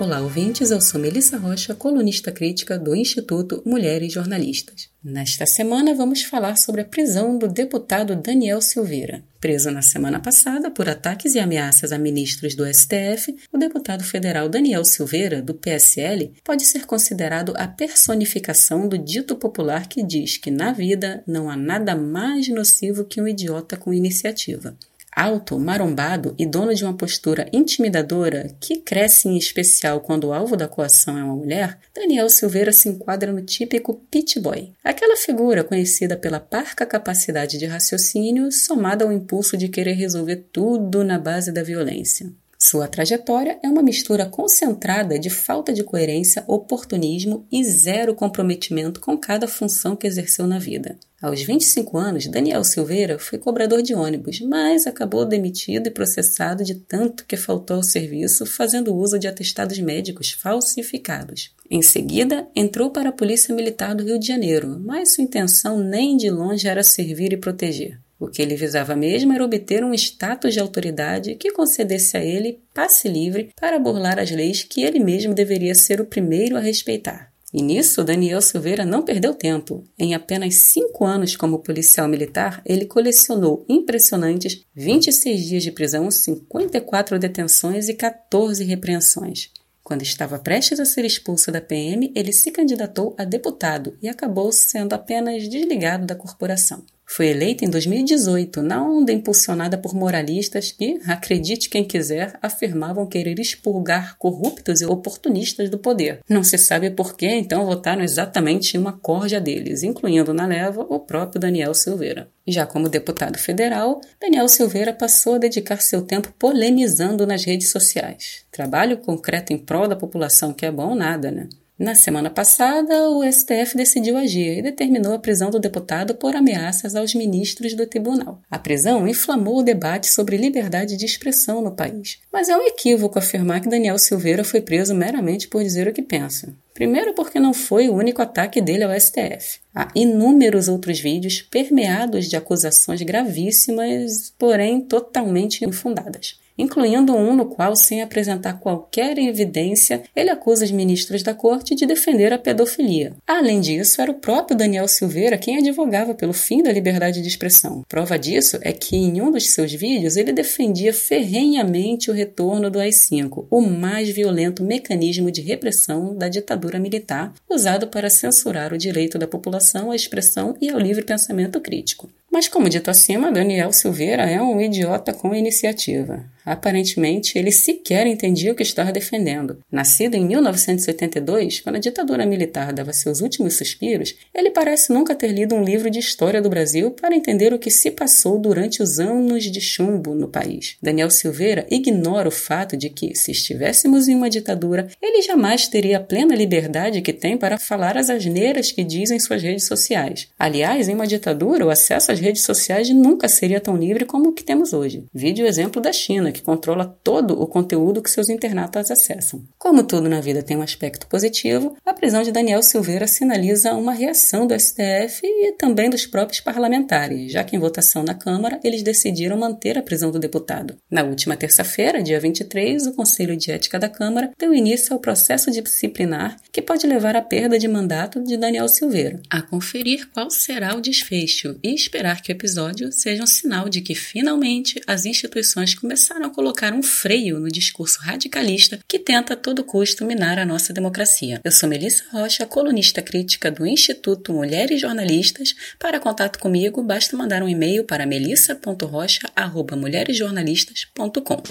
Olá, ouvintes. Eu sou Melissa Rocha, colunista crítica do Instituto Mulheres Jornalistas. Nesta semana, vamos falar sobre a prisão do deputado Daniel Silveira. Preso na semana passada por ataques e ameaças a ministros do STF, o deputado federal Daniel Silveira, do PSL, pode ser considerado a personificação do dito popular que diz que na vida não há nada mais nocivo que um idiota com iniciativa. Alto, marombado e dono de uma postura intimidadora, que cresce em especial quando o alvo da coação é uma mulher, Daniel Silveira se enquadra no típico pit boy, aquela figura conhecida pela parca capacidade de raciocínio somada ao impulso de querer resolver tudo na base da violência. Sua trajetória é uma mistura concentrada de falta de coerência, oportunismo e zero comprometimento com cada função que exerceu na vida. Aos 25 anos, Daniel Silveira foi cobrador de ônibus, mas acabou demitido e processado de tanto que faltou ao serviço, fazendo uso de atestados médicos falsificados. Em seguida, entrou para a Polícia Militar do Rio de Janeiro, mas sua intenção nem de longe era servir e proteger. O que ele visava mesmo era obter um status de autoridade que concedesse a ele passe livre para burlar as leis que ele mesmo deveria ser o primeiro a respeitar. E nisso, Daniel Silveira não perdeu tempo. Em apenas cinco anos como policial militar, ele colecionou impressionantes 26 dias de prisão, 54 detenções e 14 repreensões. Quando estava prestes a ser expulso da PM, ele se candidatou a deputado e acabou sendo apenas desligado da corporação. Foi eleito em 2018, na onda impulsionada por moralistas que, acredite quem quiser, afirmavam querer expurgar corruptos e oportunistas do poder. Não se sabe por que, então, votaram exatamente em uma corja deles, incluindo na leva o próprio Daniel Silveira. Já como deputado federal, Daniel Silveira passou a dedicar seu tempo polemizando nas redes sociais. Trabalho concreto em prol da população que é bom nada, né? Na semana passada, o STF decidiu agir e determinou a prisão do deputado por ameaças aos ministros do tribunal. A prisão inflamou o debate sobre liberdade de expressão no país, mas é um equívoco afirmar que Daniel Silveira foi preso meramente por dizer o que pensa. Primeiro, porque não foi o único ataque dele ao STF. Há inúmeros outros vídeos permeados de acusações gravíssimas, porém totalmente infundadas incluindo um no qual, sem apresentar qualquer evidência, ele acusa os ministros da corte de defender a pedofilia. Além disso, era o próprio Daniel Silveira quem advogava pelo fim da liberdade de expressão. Prova disso é que em um dos seus vídeos ele defendia ferrenhamente o retorno do AI-5, o mais violento mecanismo de repressão da ditadura militar usado para censurar o direito da população à expressão e ao livre pensamento crítico. Mas, como dito acima, Daniel Silveira é um idiota com iniciativa. Aparentemente, ele sequer entendia o que estava defendendo. Nascido em 1982, quando a ditadura militar dava seus últimos suspiros, ele parece nunca ter lido um livro de história do Brasil para entender o que se passou durante os anos de chumbo no país. Daniel Silveira ignora o fato de que, se estivéssemos em uma ditadura, ele jamais teria a plena liberdade que tem para falar as asneiras que diz em suas redes sociais. Aliás, em uma ditadura, o acesso às redes sociais nunca seria tão livre como o que temos hoje. Vide o exemplo da China, que controla todo o conteúdo que seus internautas acessam. Como tudo na vida tem um aspecto positivo, a prisão de Daniel Silveira sinaliza uma reação do STF e também dos próprios parlamentares, já que em votação na Câmara eles decidiram manter a prisão do deputado. Na última terça-feira, dia 23, o Conselho de Ética da Câmara deu início ao processo disciplinar que pode levar à perda de mandato de Daniel Silveira. A conferir qual será o desfecho e esperar que o episódio seja um sinal de que finalmente as instituições começaram a colocar um freio no discurso radicalista que tenta a todo custo minar a nossa democracia. Eu sou Melissa Rocha, colunista crítica do Instituto Mulheres Jornalistas. Para contato comigo, basta mandar um e-mail para melissa.rocha@mulheresjornalistas.com.